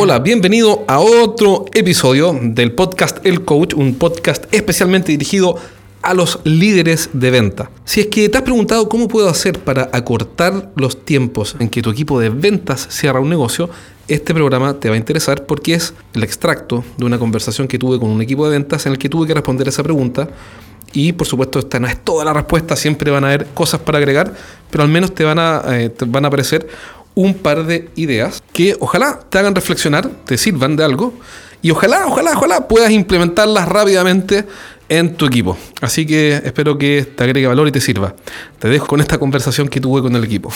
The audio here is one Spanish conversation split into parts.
Hola, bienvenido a otro episodio del podcast El Coach, un podcast especialmente dirigido a los líderes de venta. Si es que te has preguntado cómo puedo hacer para acortar los tiempos en que tu equipo de ventas cierra un negocio, este programa te va a interesar porque es el extracto de una conversación que tuve con un equipo de ventas en el que tuve que responder esa pregunta. Y por supuesto, esta no es toda la respuesta, siempre van a haber cosas para agregar, pero al menos te van a, eh, te van a aparecer un par de ideas que ojalá te hagan reflexionar, te sirvan de algo y ojalá, ojalá, ojalá puedas implementarlas rápidamente en tu equipo. Así que espero que te agregue valor y te sirva. Te dejo con esta conversación que tuve con el equipo.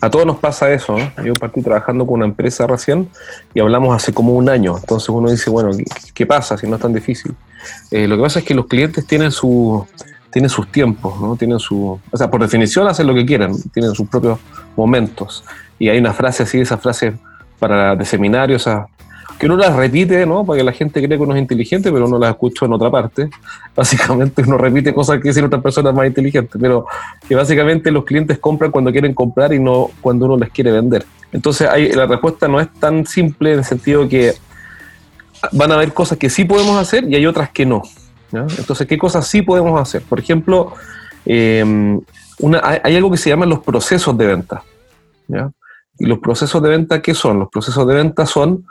A todos nos pasa eso. Yo partí trabajando con una empresa recién y hablamos hace como un año. Entonces uno dice, bueno, ¿qué, pasa si no es tan difícil? Eh, lo que pasa es que los clientes tienen su tienen sus tiempos, ¿no? Tienen su, o sea, por definición hacen lo que quieran, tienen sus propios momentos. Y hay una frase así, esa frase para de seminario, que uno las repite, ¿no? Para que la gente cree que uno es inteligente, pero uno las escucha en otra parte. Básicamente uno repite cosas que dicen otras personas más inteligentes, pero que básicamente los clientes compran cuando quieren comprar y no cuando uno les quiere vender. Entonces hay, la respuesta no es tan simple en el sentido que van a haber cosas que sí podemos hacer y hay otras que no. Entonces, ¿qué cosas sí podemos hacer? Por ejemplo, em, hay, algo que se llama los procesos de venta. ¿Y los procesos de venta qué son? Los procesos de venta son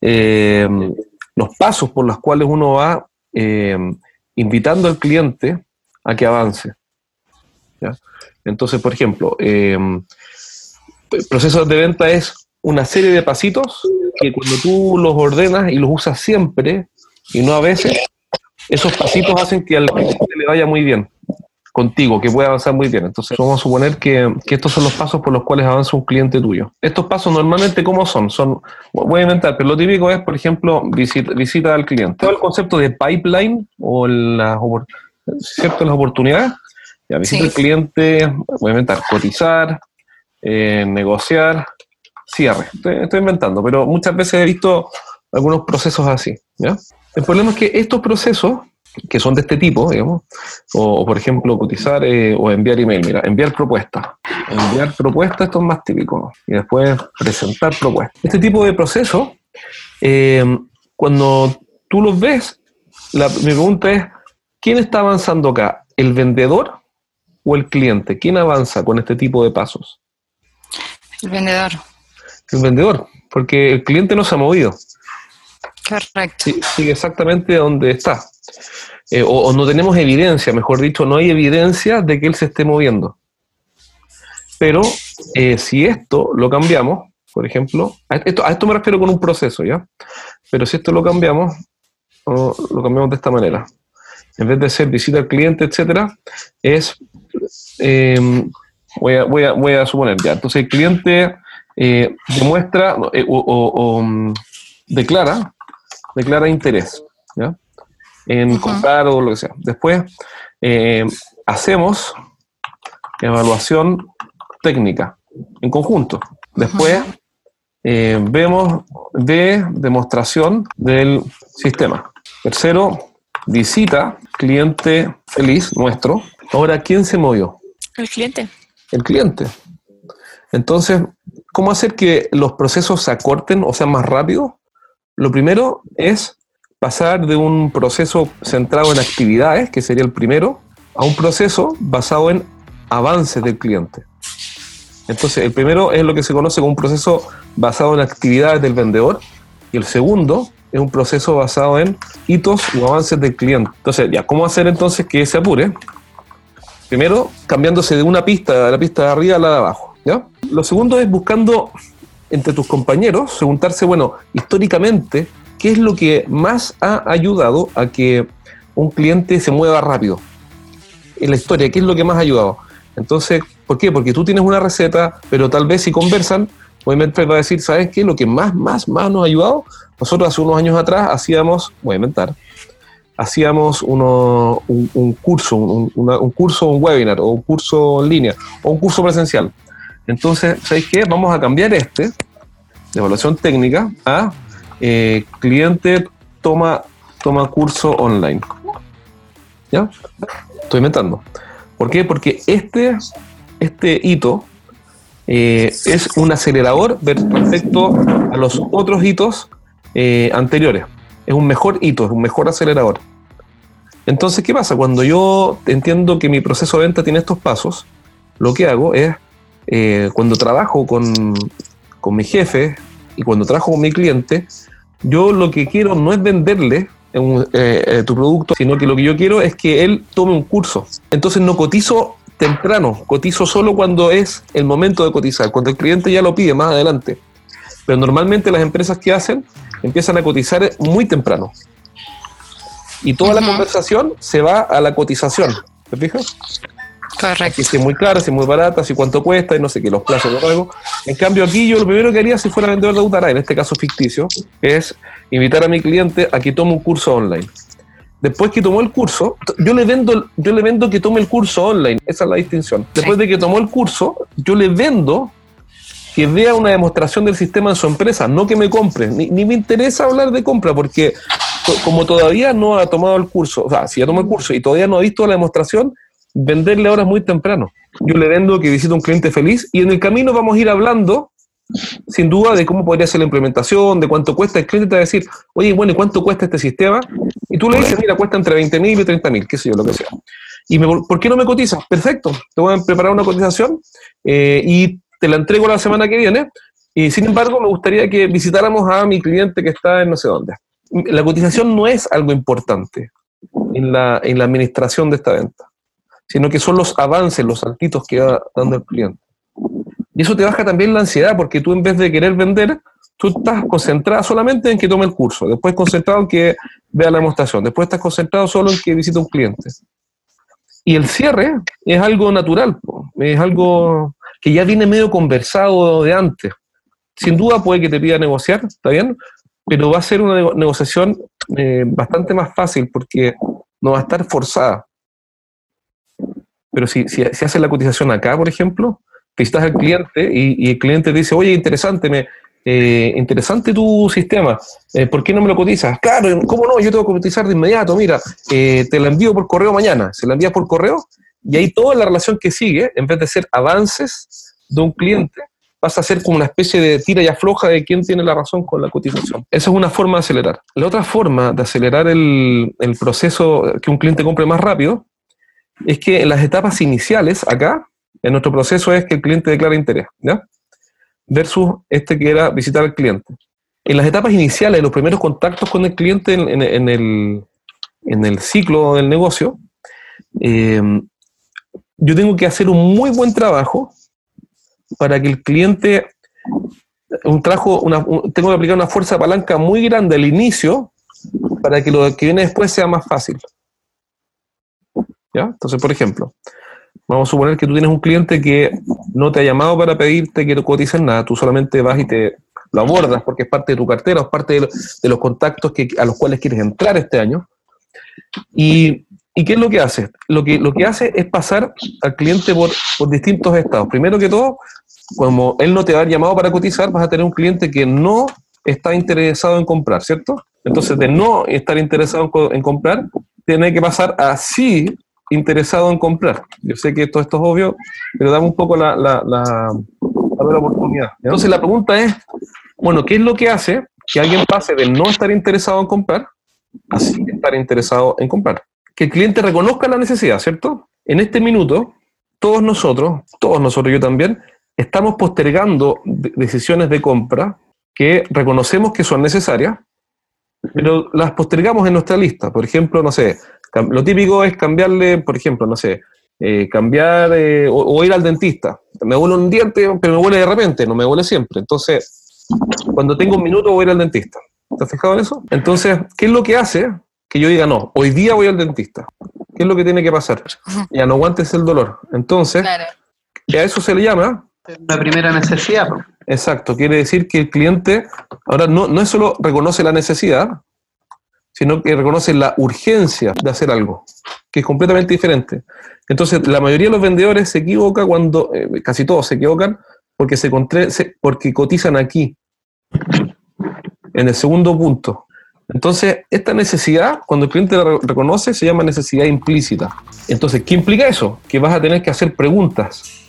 em, los pasos por los cuales uno va em, invitando al cliente a que avance. Entonces, por ejemplo, procesos de venta es una serie de pasitos que cuando tú los ordenas y los usas siempre y no a veces, esos pasitos hacen que al cliente le vaya muy bien contigo, que pueda avanzar muy bien. Entonces, vamos a suponer que, estos son los pasos por los cuales avanza un cliente tuyo. Estos pasos normalmente, ¿cómo son? son voy a inventar, pero lo típico es, por ejemplo, visita, visita al cliente. Todo el concepto de pipeline o las, ¿cierto? las oportunidades. Ya, visita al cliente, voy a inventar, cotizar, eh, negociar, cierre. Estoy, estoy, inventando, pero muchas veces he visto algunos procesos así. ¿ya? El problema es que estos procesos, que son de este tipo, digamos, o, por ejemplo cotizar eh, o enviar email, mira, enviar propuestas. Enviar propuestas, esto es más típico, y después presentar propuestas. Este tipo de proceso, eh, cuando tú los ves, la, mi pregunta es, ¿quién está avanzando acá? ¿El vendedor o el cliente? ¿Quién avanza con este tipo de pasos? El vendedor. El vendedor, porque el cliente no se ha movido. Correcto. sigue exactamente donde está. Eh, o, no tenemos evidencia, mejor dicho, no hay evidencia de que él se esté moviendo. Pero eh, si esto lo cambiamos, por ejemplo, a esto, esto me refiero con un proceso, ¿ya? Pero si esto lo cambiamos, lo cambiamos de esta manera. En vez de ser visita al cliente, etcétera, es, em, voy, a, voy, a, voy, a, suponer ya, entonces el cliente eh, demuestra o, mm, declara declara interés en comprar o lo que sea. Después eh, hacemos evaluación técnica en conjunto. Después eh, vemos de demostración del sistema. Tercero, visita, cliente feliz nuestro. Ahora, ¿quién se movió? El cliente. El cliente. Entonces, ¿cómo hacer que los procesos se acorten o sean más rápidos? Lo primero es pasar de un proceso centrado en actividades, que sería el primero, a un proceso basado en avances del cliente. Entonces, el primero es lo que se conoce como un proceso basado en actividades del vendedor y el segundo es un proceso basado en hitos o avances del cliente. Entonces, ya, ¿cómo hacer entonces que se apure? Primero, cambiándose de una pista, de la pista de arriba a la de abajo. ¿ya? Lo segundo es buscando entre tus compañeros, preguntarse, bueno, históricamente, ¿qué es lo que más ha ayudado a que un cliente se mueva rápido? En la historia, ¿qué es lo que más ha ayudado? Entonces, ¿por qué? Porque tú tienes una receta, pero tal vez si conversan, obviamente va a decir, ¿sabes qué? Lo que más, más, más nos ha ayudado, nosotros hace unos años atrás hacíamos, voy a inventar, hacíamos uno, un, curso, un, un curso, un webinar, o un curso en línea, o un curso presencial entonces, ¿sabéis qué? Vamos a cambiar este, de evaluación técnica, a eh, cliente toma, toma curso online. ¿Ya? Estoy inventando. ¿Por qué? Porque este, este hito eh, es un acelerador respecto a los otros hitos eh, anteriores. Es un mejor hito, es un mejor acelerador. Entonces, ¿qué pasa? Cuando yo entiendo que mi proceso de venta tiene estos pasos, lo que hago es, eh, cuando trabajo con, con mi jefe y cuando trabajo con mi cliente, yo lo que quiero no es venderle un, eh, eh, tu producto, sino que lo que yo quiero es que él tome un curso. Entonces no cotizo temprano, cotizo solo cuando es el momento de cotizar, cuando el cliente ya lo pide más adelante. Pero normalmente las empresas que hacen empiezan a cotizar muy temprano. Y toda la conversación se va a la cotización. ¿Te fijas? Correcto. si es muy clara, si es muy barata, si cuánto cuesta y no sé qué, los plazos de pago. En cambio, aquí yo lo primero que haría si fuera vendedor de Utara, en este caso ficticio, es invitar a mi cliente a que tome un curso online. Después que tomó el curso, yo le vendo, yo le vendo que tome el curso online. Esa es la distinción. Después de que tomó el curso, yo le vendo que vea una demostración del sistema en su empresa, no que me compre. Ni, ni me interesa hablar de compra, porque como todavía no ha tomado el curso, o sea, si ya tomó el curso y todavía no ha visto la demostración, venderle ahora es muy temprano. Yo le vendo que visita un cliente feliz y en el camino vamos a ir hablando, sin duda, de cómo podría ser la implementación, de cuánto cuesta. El cliente te va a decir, oye, bueno, ¿y cuánto cuesta este sistema? Y tú le dices, mira, cuesta entre 20 mil y 30 mil, qué sé yo, lo que sea. ¿Y me, por qué no me cotizas? Perfecto, te voy a preparar una cotización eh, y te la entrego la semana que viene. Y sin embargo, me gustaría que visitáramos a mi cliente que está en no sé dónde. La cotización no es algo importante en la, en la administración de esta venta sino que son los avances, los saltitos que va dando el cliente. Y eso te baja también la ansiedad, porque tú en vez de querer vender, tú estás concentrado solamente en que tome el curso, después concentrado en que vea la demostración, después estás concentrado solo en que visite un cliente. Y el cierre es algo natural, es algo que ya viene medio conversado de antes. Sin duda puede que te pida negociar, ¿está bien? Pero va a ser una negociación eh, bastante más fácil porque no va a estar forzada. Pero si, si, haces la cotización acá, por ejemplo, visitas al cliente y, el cliente te dice, oye, interesante, me, eh, interesante tu sistema, eh, ¿por qué no me lo cotizas? Claro, ¿cómo no? Yo tengo que cotizar de inmediato, mira, eh, te la envío por correo mañana, se la envías por correo y ahí toda la relación que sigue, en vez de ser avances de un cliente, pasa a ser como una especie de tira y afloja de quién tiene la razón con la cotización. Esa es una forma de acelerar. La otra forma de acelerar el, el proceso que un cliente compre más rápido es que en las etapas iniciales, acá, en nuestro proceso es que el cliente declara interés, ¿ya? Versus este que era visitar al cliente. En las etapas iniciales, los primeros contactos con el cliente en, el, ciclo del negocio, eh, yo tengo que hacer un muy buen trabajo para que el cliente, un trabajo, tengo que aplicar una fuerza palanca muy grande al inicio para que lo que viene después sea más fácil. Entonces, por ejemplo, vamos a suponer que tú tienes un cliente que no te ha llamado para pedirte que te cotices nada, tú solamente vas y te lo abordas porque es parte de tu cartera, es parte de, los contactos que, a los cuales quieres entrar este año. Y, qué es lo que hace? Lo que, lo que hace es pasar al cliente por, distintos estados. Primero que todo, como él no te ha llamado para cotizar, vas a tener un cliente que no está interesado en comprar, ¿cierto? Entonces, de no estar interesado en, en comprar, tiene que pasar a sí interesado en comprar. Yo sé que todo esto es obvio, pero dame un poco la, la, la, oportunidad. Entonces la pregunta es, bueno, ¿qué es lo que hace que alguien pase de no estar interesado en comprar a estar interesado en comprar? Que el cliente reconozca la necesidad, ¿cierto? En este minuto, todos nosotros, todos nosotros, yo también, estamos postergando decisiones de compra que reconocemos que son necesarias, pero las postergamos en nuestra lista. Por ejemplo, no sé, lo típico es cambiarle, por ejemplo, no sé, eh, cambiar eh, o, ir al dentista. Me huele un diente, pero me huele de repente, no me huele siempre. Entonces, cuando tengo un minuto voy a ir al dentista. ¿Te has fijado en eso? Entonces, ¿qué es lo que hace que yo diga, no, hoy día voy al dentista? ¿Qué es lo que tiene que pasar? Ya no aguantes el dolor. Entonces, a eso se le llama... La primera necesidad. Exacto, quiere decir que el cliente ahora no, no es solo reconoce la necesidad, sino que reconoce la urgencia de hacer algo, que es completamente diferente. Entonces, la mayoría de los vendedores se equivoca cuando, eh, casi todos se equivocan, porque, se, porque cotizan aquí, en el segundo punto. Entonces, esta necesidad, cuando el cliente la reconoce, se llama necesidad implícita. Entonces, ¿qué implica eso? Que vas a tener que hacer preguntas.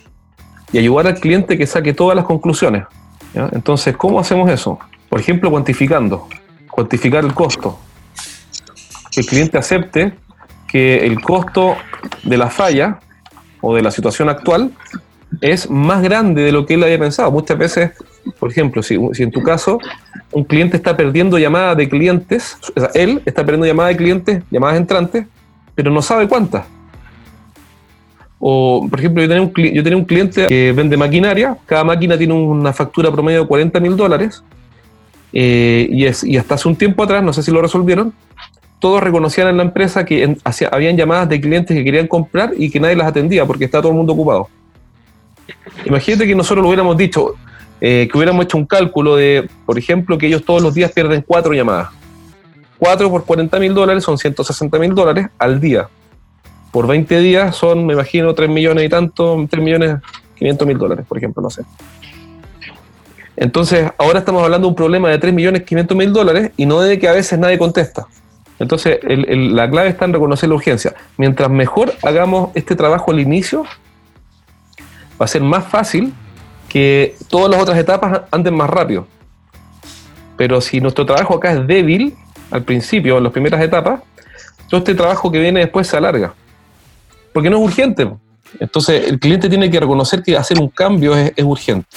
y ayudar al cliente que saque todas las conclusiones. Entonces, ¿cómo hacemos eso? Por ejemplo, cuantificando, cuantificar el costo. Que el cliente acepte que el costo de la falla o de la situación actual es más grande de lo que él había pensado. Muchas veces, por ejemplo, si, si en tu caso un cliente está perdiendo llamadas de clientes, o sea, él está perdiendo llamadas de clientes, llamadas entrantes, pero no sabe cuántas. O, por ejemplo, yo tenía, un, yo tenía un cliente que vende maquinaria, cada máquina tiene una factura promedio de 40 mil dólares, eh, y, y hasta hace un tiempo atrás, no sé si lo resolvieron, todos reconocían en la empresa que en- habían llamadas de clientes que querían comprar y que nadie las atendía porque está todo el mundo ocupado. Imagínate que nosotros lo hubiéramos dicho, eh, que hubiéramos hecho un cálculo de, por ejemplo, que ellos todos los días pierden cuatro llamadas. 4 por 40 mil dólares son 160 mil dólares al día. Por 20 días son, me imagino, 3 millones y tanto, 3 millones 500 mil dólares, por ejemplo, no sé. Entonces, ahora estamos hablando de un problema de 3 millones 500 mil dólares y no de que a veces nadie contesta. Entonces, la clave está en reconocer la urgencia. Mientras mejor hagamos este trabajo al inicio, va a ser más fácil que todas las otras etapas anden más rápido. Pero si nuestro trabajo acá es débil, al principio, en las primeras etapas, todo este trabajo que viene después se alarga. Porque no es urgente. Entonces, el cliente tiene que reconocer que hacer un cambio es, es urgente.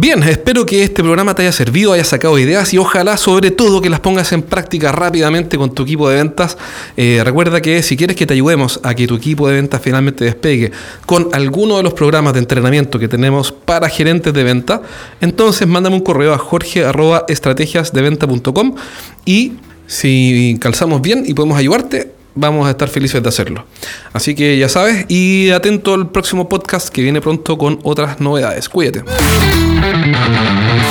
Bien, espero que este programa te haya servido, haya sacado ideas y ojalá sobre todo que las pongas en práctica rápidamente con tu equipo de ventas. Eh, recuerda que si quieres que te ayudemos a que tu equipo de ventas finalmente despegue con alguno de los programas de entrenamiento que tenemos para gerentes de venta, entonces mándame un correo a jorge.estrategiasdeventa.com y si calzamos bien y podemos ayudarte, vamos a estar felices de hacerlo. Así que ya sabes, y atento al próximo podcast que viene pronto con otras novedades. Cuídate. Thank you.